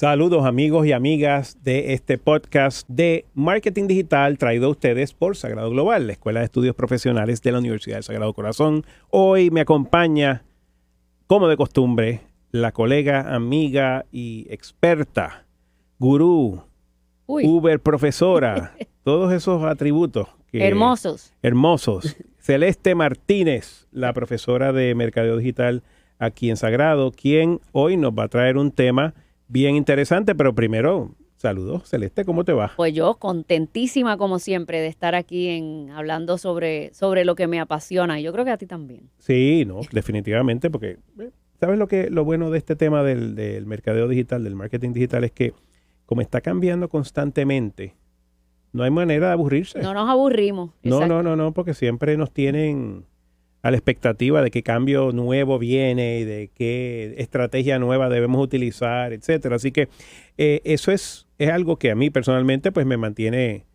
Saludos amigos y amigas de este podcast de marketing digital traído a ustedes por Sagrado Global, la Escuela de Estudios Profesionales de la Universidad del Sagrado Corazón. Hoy me acompaña, como de costumbre, la colega, amiga y experta, gurú, Uber profesora, todos esos atributos. hermosos. Hermosos. Celeste Martínez, la profesora de Mercadeo Digital aquí en Sagrado, quien hoy nos va a traer un tema bien interesante, pero primero, saludos, Celeste, ¿cómo te va? Pues yo contentísima como siempre de estar aquí en hablando sobre, sobre lo que me apasiona y yo creo que a ti también. Sí, no, definitivamente, porque eh, ¿sabes lo que lo bueno de este tema del, del mercadeo digital, del marketing digital es que como está cambiando constantemente, no hay manera de aburrirse. No nos aburrimos. No, no, no, no, porque siempre nos tienen a la expectativa de qué cambio nuevo viene y de qué estrategia nueva debemos utilizar, etcétera. Así que eh, eso es, es algo que a mí personalmente pues me mantiene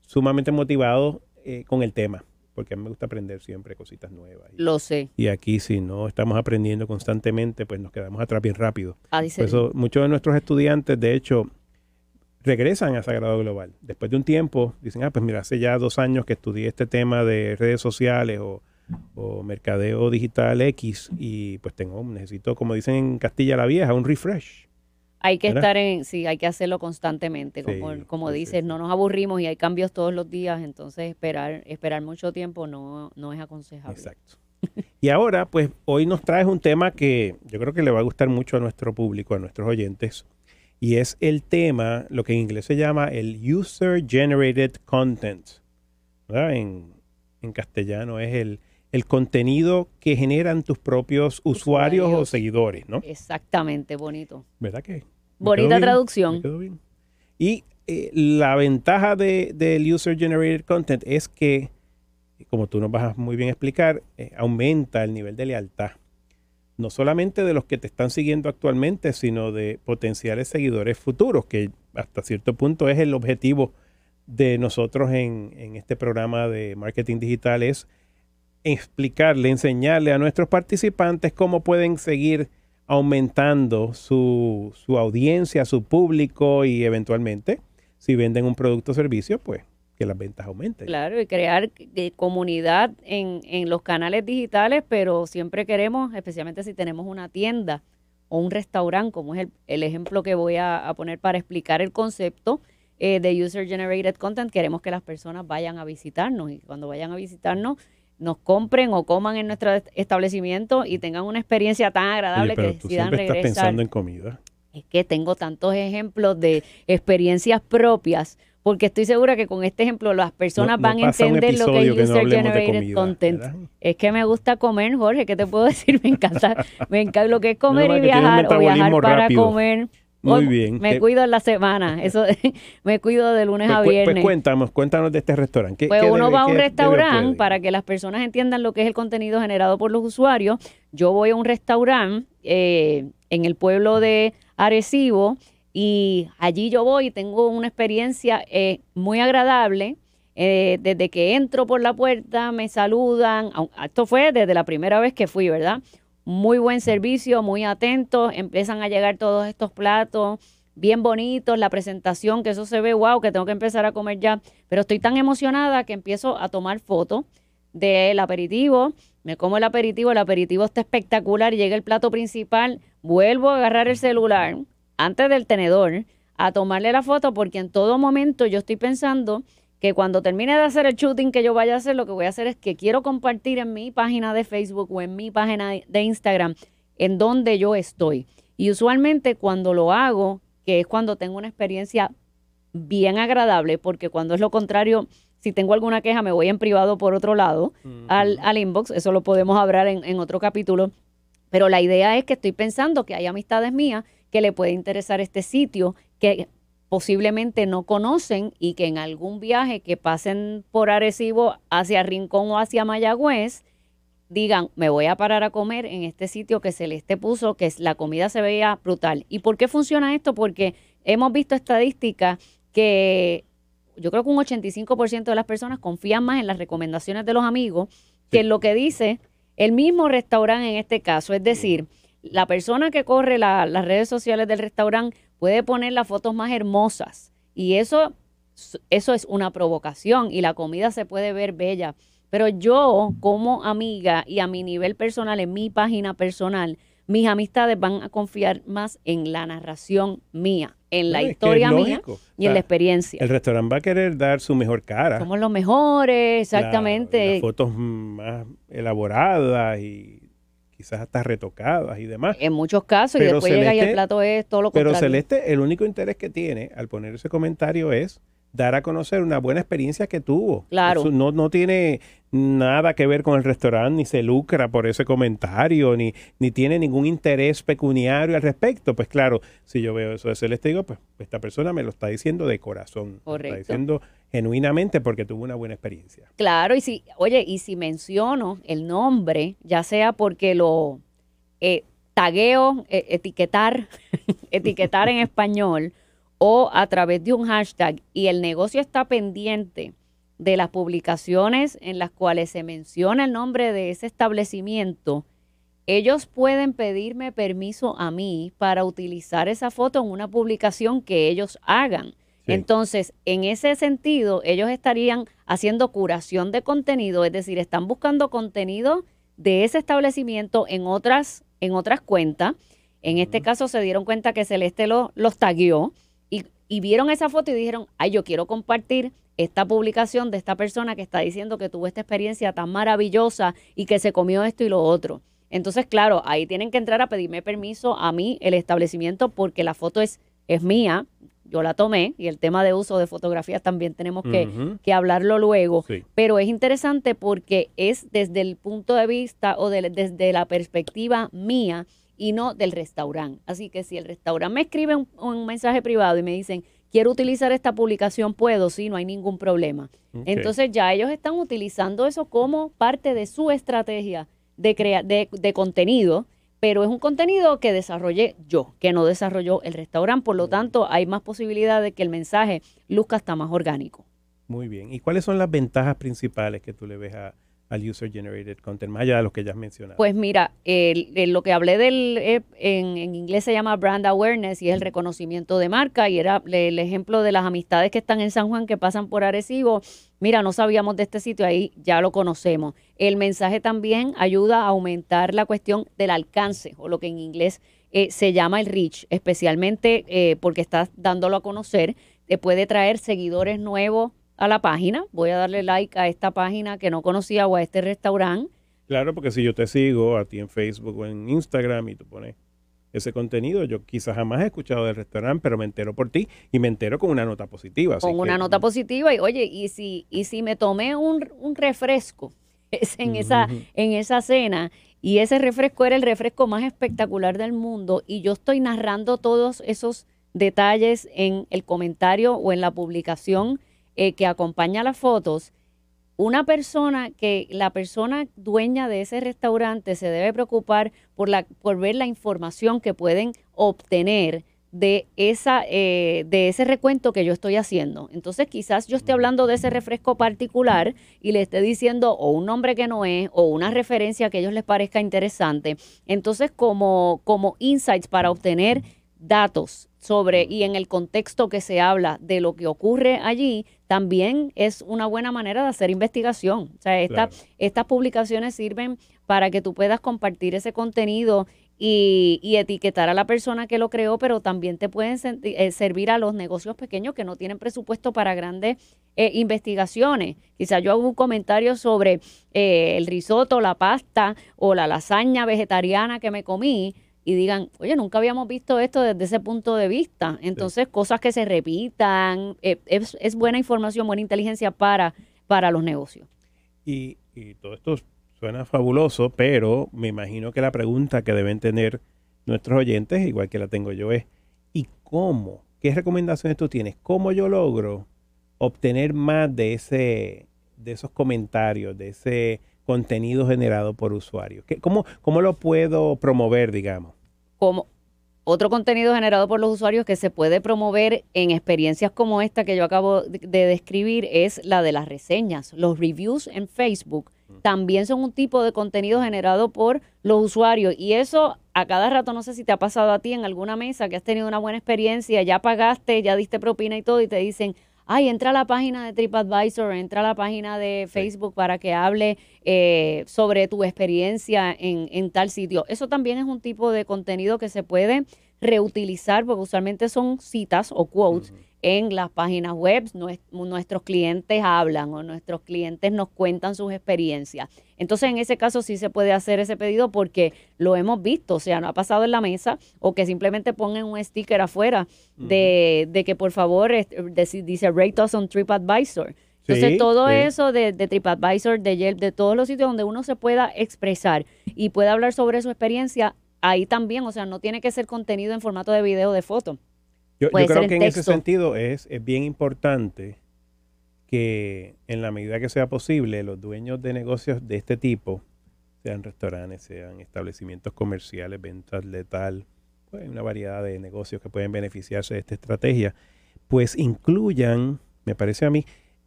sumamente motivado eh, con el tema, porque a mí me gusta aprender siempre cositas nuevas. Lo sé. Y aquí si no estamos aprendiendo constantemente, pues nos quedamos atrás bien rápido. Por eso muchos de nuestros estudiantes, de hecho, regresan a Sagrado Global. Después de un tiempo, dicen, ah, pues mira, hace ya dos años que estudié este tema de redes sociales o o mercadeo digital X y pues tengo, necesito, como dicen en Castilla la Vieja, un refresh. Hay que estar en, sí, hay que hacerlo constantemente, como, como dices, no nos aburrimos y hay cambios todos los días, entonces esperar, esperar mucho tiempo no, no es aconsejable. Exacto. y ahora, pues hoy nos traes un tema que yo creo que le va a gustar mucho a nuestro público, a nuestros oyentes, y es el tema, lo que en inglés se llama el User Generated Content. En, en castellano es el el contenido que generan tus propios usuarios, o seguidores, ¿no? Exactamente, bonito. ¿Verdad que? Bonita traducción. Y eh, la ventaja del User Generated Content es que, como tú nos vas a muy bien explicar, eh, aumenta el nivel de lealtad. No solamente de los que te están siguiendo actualmente, sino de potenciales seguidores futuros, que hasta cierto punto es el objetivo de nosotros en, en este programa de marketing digital, es explicarle, enseñarle a nuestros participantes cómo pueden seguir aumentando su, su audiencia, su público y eventualmente, si venden un producto o servicio, pues que las ventas aumenten. Claro, y crear comunidad en, en, los canales digitales, pero siempre queremos, especialmente si tenemos una tienda o un restaurante, como es el, el ejemplo que voy a, poner para explicar el concepto eh, de User Generated Content, queremos que las personas vayan a visitarnos y cuando vayan a visitarnos nos compren o coman en nuestro establecimiento y tengan una experiencia tan agradable que decidan regresar. Estás pensando en comida. Es que tengo tantos ejemplos de experiencias propias, porque estoy segura que con este ejemplo las personas van a entender lo que es User Generated Content. Es que me gusta comer, Jorge, ¿qué te puedo decir? Me encanta, me encanta lo que es comer y viajar o viajar para comer. Muy bien. Me cuido en la semana. Eso me cuido de lunes pues, a pues, viernes. Pues cuéntanos, cuéntanos de este restaurante. pues uno va a un restaurante para que las personas entiendan lo que es el contenido generado por los usuarios. Yo voy a un restaurante eh, en el pueblo de Arecibo y allí yo voy y tengo una experiencia eh, muy agradable. Eh, desde que entro por la puerta me saludan. Esto fue desde la primera vez que fui, ¿verdad? Muy buen servicio, muy atentos, empiezan a llegar todos estos platos bien bonitos, la presentación, que eso se ve, wow, que tengo que empezar a comer ya, pero estoy tan emocionada que empiezo a tomar fotos del aperitivo, me como el aperitivo, el aperitivo está espectacular, llega el plato principal, vuelvo a agarrar el celular antes del tenedor a tomarle la foto porque en todo momento yo estoy pensando que cuando termine de hacer el shooting que yo vaya a hacer, lo que voy a hacer es que quiero compartir en mi página de Facebook o en mi página de Instagram en donde yo estoy. Y usualmente cuando lo hago, que es cuando tengo una experiencia bien agradable, porque cuando es lo contrario, si tengo alguna queja me voy en privado por otro lado al, al, inbox, eso lo podemos hablar en, en otro capítulo, pero la idea es que estoy pensando que hay amistades mías que le puede interesar este sitio, que posiblemente no conocen y que en algún viaje que pasen por Arecibo hacia Rincón o hacia Mayagüez, digan, me voy a parar a comer en este sitio que Celeste puso, que la comida se veía brutal. ¿Y por qué funciona esto? Porque hemos visto estadísticas que yo creo que un 85% de las personas confían más en las recomendaciones de los amigos que en lo que dice el mismo restaurante en este caso. Es decir, la persona que corre las redes sociales del restaurante puede poner las fotos más hermosas y eso, eso es una provocación y la comida se puede ver bella. Pero yo como amiga y a mi nivel personal, en mi página personal, mis amistades van a confiar más en la narración mía, en la historia mía y en la experiencia. El restaurante va a querer dar su mejor cara. Somos los mejores, exactamente. las fotos más elaboradas y quizás hasta retocadas y demás. En muchos casos, y después llega y el plato es todo lo contrario. Pero Celeste, el único interés que tiene al poner ese comentario es dar a conocer una buena experiencia que tuvo. Claro. no, no tiene nada que ver con el restaurante, ni se lucra por ese comentario, ni, ni tiene ningún interés pecuniario al respecto. Pues claro, si yo veo eso de Celeste, digo, pues esta persona me lo está diciendo de corazón. Correcto. Está diciendo genuinamente porque tuvo una buena experiencia. Claro, y si, oye, y si menciono el nombre, ya sea porque lo eh, tagueo, eh, etiquetar, etiquetar en español, o a través de un hashtag y el negocio está pendiente de las publicaciones en las cuales se menciona el nombre de ese establecimiento, ellos pueden pedirme permiso a mí para utilizar esa foto en una publicación que ellos hagan. Entonces, en ese sentido, ellos estarían haciendo curación de contenido, es decir, están buscando contenido de ese establecimiento en otras, en otras cuentas. En este caso se dieron cuenta que Celeste lo, los tagueó y vieron esa foto y dijeron, ay, yo quiero compartir esta publicación de esta persona que está diciendo que tuvo esta experiencia tan maravillosa y que se comió esto y lo otro. Entonces, claro, ahí tienen que entrar a pedirme permiso a mí, el establecimiento, porque la foto es, es mía, yo la tomé y el tema de uso de fotografías también tenemos que, hablarlo luego. Pero es interesante porque es desde el punto de vista o desde la perspectiva mía y no del restaurante. Así que si el restaurante me escribe un, mensaje privado y me dicen, quiero utilizar esta publicación, puedo, sí, no hay ningún problema. Entonces ya ellos están utilizando eso como parte de su estrategia de, de, de contenido, pero es un contenido que desarrollé yo, que no desarrolló el restaurante, por lo tanto hay más posibilidad de que el mensaje luzca hasta más orgánico. Muy bien. ¿Y cuáles son las ventajas principales que tú le ves a, al User Generated Content, más allá de lo que ya has mencionado? Pues mira, lo que hablé del, eh, en, inglés se llama brand awareness y es el reconocimiento de marca y era el ejemplo de las amistades que están en San Juan que pasan por Arecibo. Mira, no sabíamos de este sitio, ahí ya lo conocemos. El mensaje también ayuda a aumentar la cuestión del alcance o lo que en inglés eh, se llama el reach, especialmente eh, porque estás dándolo a conocer, te puede traer seguidores nuevos a la página, voy a darle like a esta página que no conocía o a este restaurante. Claro, porque si yo te sigo a ti en Facebook o en Instagram y tú pones ese contenido, yo quizás jamás he escuchado del restaurante, pero me entero por ti y me entero con una nota positiva. Con una nota positiva y oye, y si, y si me tomé un, un refresco en, esa, en esa cena y ese refresco era el refresco más espectacular del mundo y yo estoy narrando todos esos detalles en el comentario o en la publicación eh, que acompaña las fotos, una persona que la persona dueña de ese restaurante se debe preocupar por, la, por ver la información que pueden obtener de, esa, eh, de ese recuento que yo estoy haciendo. Entonces quizás yo esté hablando de ese refresco particular y le esté diciendo o un nombre que no es o una referencia que a ellos les parezca interesante. Entonces como, como insights para obtener datos sobre y en el contexto que se habla de lo que ocurre allí, también es una buena manera de hacer investigación. O sea, estas publicaciones sirven para que tú puedas compartir ese contenido y, etiquetar a la persona que lo creó, pero también te pueden eh, servir a los negocios pequeños que no tienen presupuesto para grandes eh, investigaciones. Quizás yo hago un comentario sobre eh, el risotto, la pasta o la lasaña vegetariana que me comí y digan, oye, nunca habíamos visto esto desde ese punto de vista. Entonces, cosas que se repitan, eh, es, buena información, buena inteligencia para, para los negocios. Y, y todo esto suena fabuloso, pero me imagino que la pregunta que deben tener nuestros oyentes, igual que la tengo yo, es, ¿y cómo? ¿Qué recomendaciones tú tienes? ¿Cómo yo logro obtener más de ese de esos comentarios, de ese contenido generado por usuarios? ¿Cómo, ¿Cómo lo puedo promover, digamos? Como otro contenido generado por los usuarios que se puede promover en experiencias como esta que yo acabo de describir es la de las reseñas. Los reviews en Facebook también son un tipo de contenido generado por los usuarios. Y eso a cada rato, no sé si te ha pasado a ti en alguna mesa que has tenido una buena experiencia, ya pagaste, ya diste propina y todo, y te dicen, ay, entra a la página de TripAdvisor, entra a la página de Facebook para que hable eh, sobre tu experiencia en, tal sitio. Eso también es un tipo de contenido que se puede reutilizar, porque usualmente son citas o quotes en las páginas web. Nuestros clientes hablan o nuestros clientes nos cuentan sus experiencias. Entonces, en ese caso sí se puede hacer ese pedido porque lo hemos visto, o sea, no ha pasado en la mesa o que simplemente pongan un sticker afuera de, que por favor dice rate us on TripAdvisor. Entonces, todo eso de, de, TripAdvisor, de Yelp, de todos los sitios donde uno se pueda expresar y pueda hablar sobre su experiencia, ahí también, o sea, no tiene que ser contenido en formato de video o de foto. Yo, creo que en ese sentido es, es bien importante que en la medida que sea posible, los dueños de negocios de este tipo, sean restaurantes, sean establecimientos comerciales, ventas letal, pues una variedad de negocios que pueden beneficiarse de esta estrategia, pues incluyan, me parece a mí,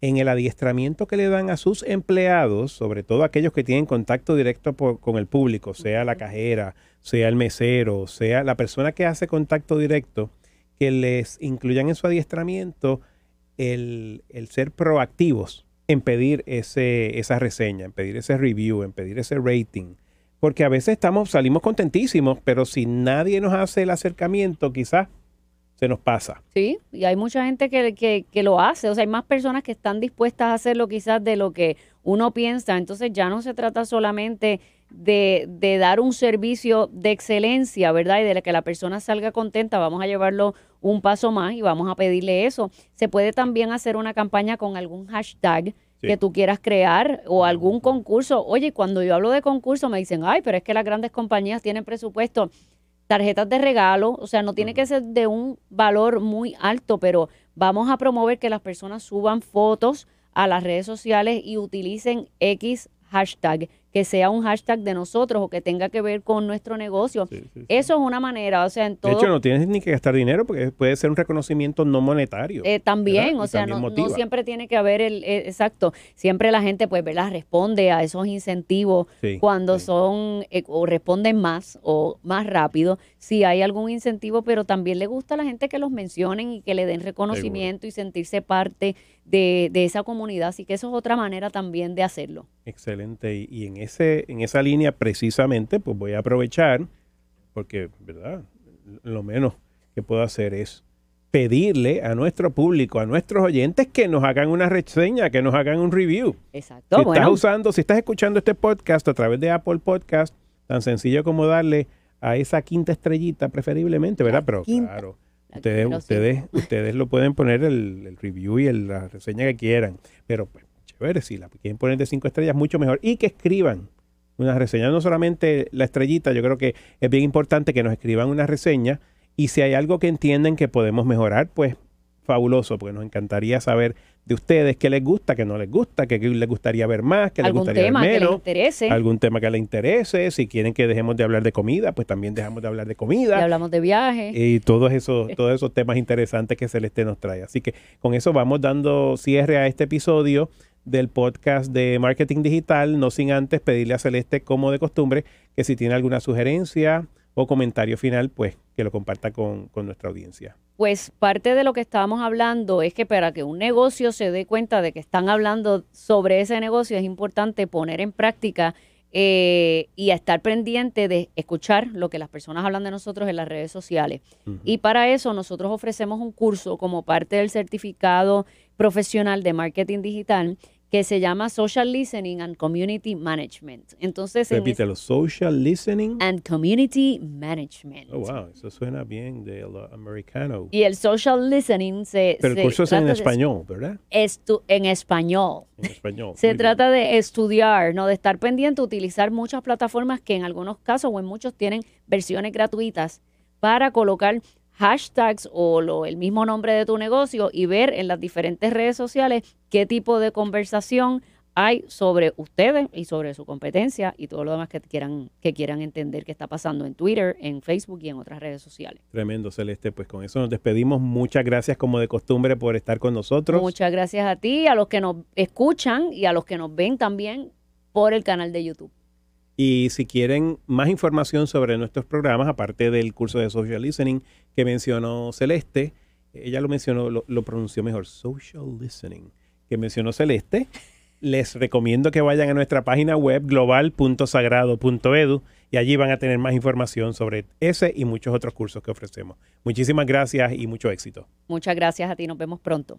en el adiestramiento que le dan a sus empleados, sobre todo aquellos que tienen contacto directo con el público, sea la cajera, sea el mesero, sea la persona que hace contacto directo, que les incluyan en su adiestramiento el, ser proactivos en pedir ese, esa reseña, en pedir ese review, en pedir ese rating. Porque a veces estamos, salimos contentísimos, pero si nadie nos hace el acercamiento, quizás se nos pasa. Sí, y hay mucha gente que, que, que, lo hace, o sea, hay más personas que están dispuestas a hacerlo quizás de lo que uno piensa, entonces ya no se trata solamente de, de dar un servicio de excelencia, ¿verdad? Y de que la persona salga contenta, vamos a llevarlo un paso más y vamos a pedirle eso. Se puede también hacer una campaña con algún hashtag que tú quieras crear o algún concurso. Oye, cuando yo hablo de concurso me dicen, ay, pero es que las grandes compañías tienen presupuesto, tarjetas de regalo, o sea, no tiene que ser de un valor muy alto, pero vamos a promover que las personas suban fotos a las redes sociales y utilicen X hashtag que sea un hashtag de nosotros o que tenga que ver con nuestro negocio. Eso es una manera, o sea, en todo... De hecho, no tienes ni que gastar dinero porque puede ser un reconocimiento no monetario. Eh, también, o sea, no, siempre tiene que haber el... Eh, exacto, siempre la gente, pues, ¿verdad? Responde a esos incentivos cuando son eh, o responden más o más rápido, si hay algún incentivo, pero también le gusta a la gente que los mencionen y que le den reconocimiento y sentirse parte de, esa comunidad. Así que eso es otra manera también de hacerlo. Excelente. Y, y en ese, en esa línea precisamente, pues voy a aprovechar, porque, ¿verdad? Lo menos que puedo hacer es pedirle a nuestro público, a nuestros oyentes, que nos hagan una reseña, que nos hagan un review. Exacto. Si estás usando, si estás escuchando este podcast a través de Apple Podcast, tan sencillo como darle a esa quinta estrellita, preferiblemente, ¿verdad? Pero claro, ustedes, ustedes, ustedes lo pueden poner el, review y la reseña que quieran. Pero pues, chévere, si la quieren poner de cinco estrellas, mucho mejor. Y que escriban una reseña, no solamente la estrellita, yo creo que es bien importante que nos escriban una reseña y si hay algo que entienden que podemos mejorar, pues fabuloso, porque nos encantaría saber de ustedes qué les gusta, qué no les gusta, qué les gustaría ver más, qué les gustaría ver menos, que les interese. algún tema que les interese, si quieren que dejemos de hablar de comida, pues también dejamos de hablar de comida. Y hablamos de viaje. Y todos esos, todos esos temas interesantes que Celeste nos trae. Así que con eso vamos dando cierre a este episodio del podcast de marketing digital, no sin antes pedirle a Celeste, como de costumbre, que si tiene alguna sugerencia o comentario final, pues que lo comparta con, nuestra audiencia. Pues parte de lo que estábamos hablando es que para que un negocio se dé cuenta de que están hablando sobre ese negocio, es importante poner en práctica eh, y estar pendiente de escuchar lo que las personas hablan de nosotros en las redes sociales. Y para eso nosotros ofrecemos un curso como parte del certificado profesional de marketing digital que se llama Social Listening and Community Management. Entonces, repítelo, Social Listening and Community Management. Oh, wow, eso suena bien de lo americano. Y el Social Listening se... Pero el curso es en español, ¿verdad? en español. En español. se trata de estudiar, ¿no? De estar pendiente, utilizar muchas plataformas que en algunos casos o en muchos tienen versiones gratuitas para colocar hashtags o lo, el mismo nombre de tu negocio y ver en las diferentes redes sociales qué tipo de conversación hay sobre ustedes y sobre su competencia y todo lo demás que quieran, que quieran entender que está pasando en Twitter, en Facebook y en otras redes sociales. Tremendo, Celeste. Pues con eso nos despedimos. Muchas gracias como de costumbre por estar con nosotros. Muchas gracias a ti, a los que nos escuchan y a los que nos ven también por el canal de YouTube. Y si quieren más información sobre nuestros programas, aparte del curso de Social Listening que mencionó Celeste, ella lo mencionó, lo, pronunció mejor, Social Listening, que mencionó Celeste, les recomiendo que vayan a nuestra página web global.sagrado.edu y allí van a tener más información sobre ese y muchos otros cursos que ofrecemos. Muchísimas gracias y mucho éxito. Muchas gracias a ti, nos vemos pronto.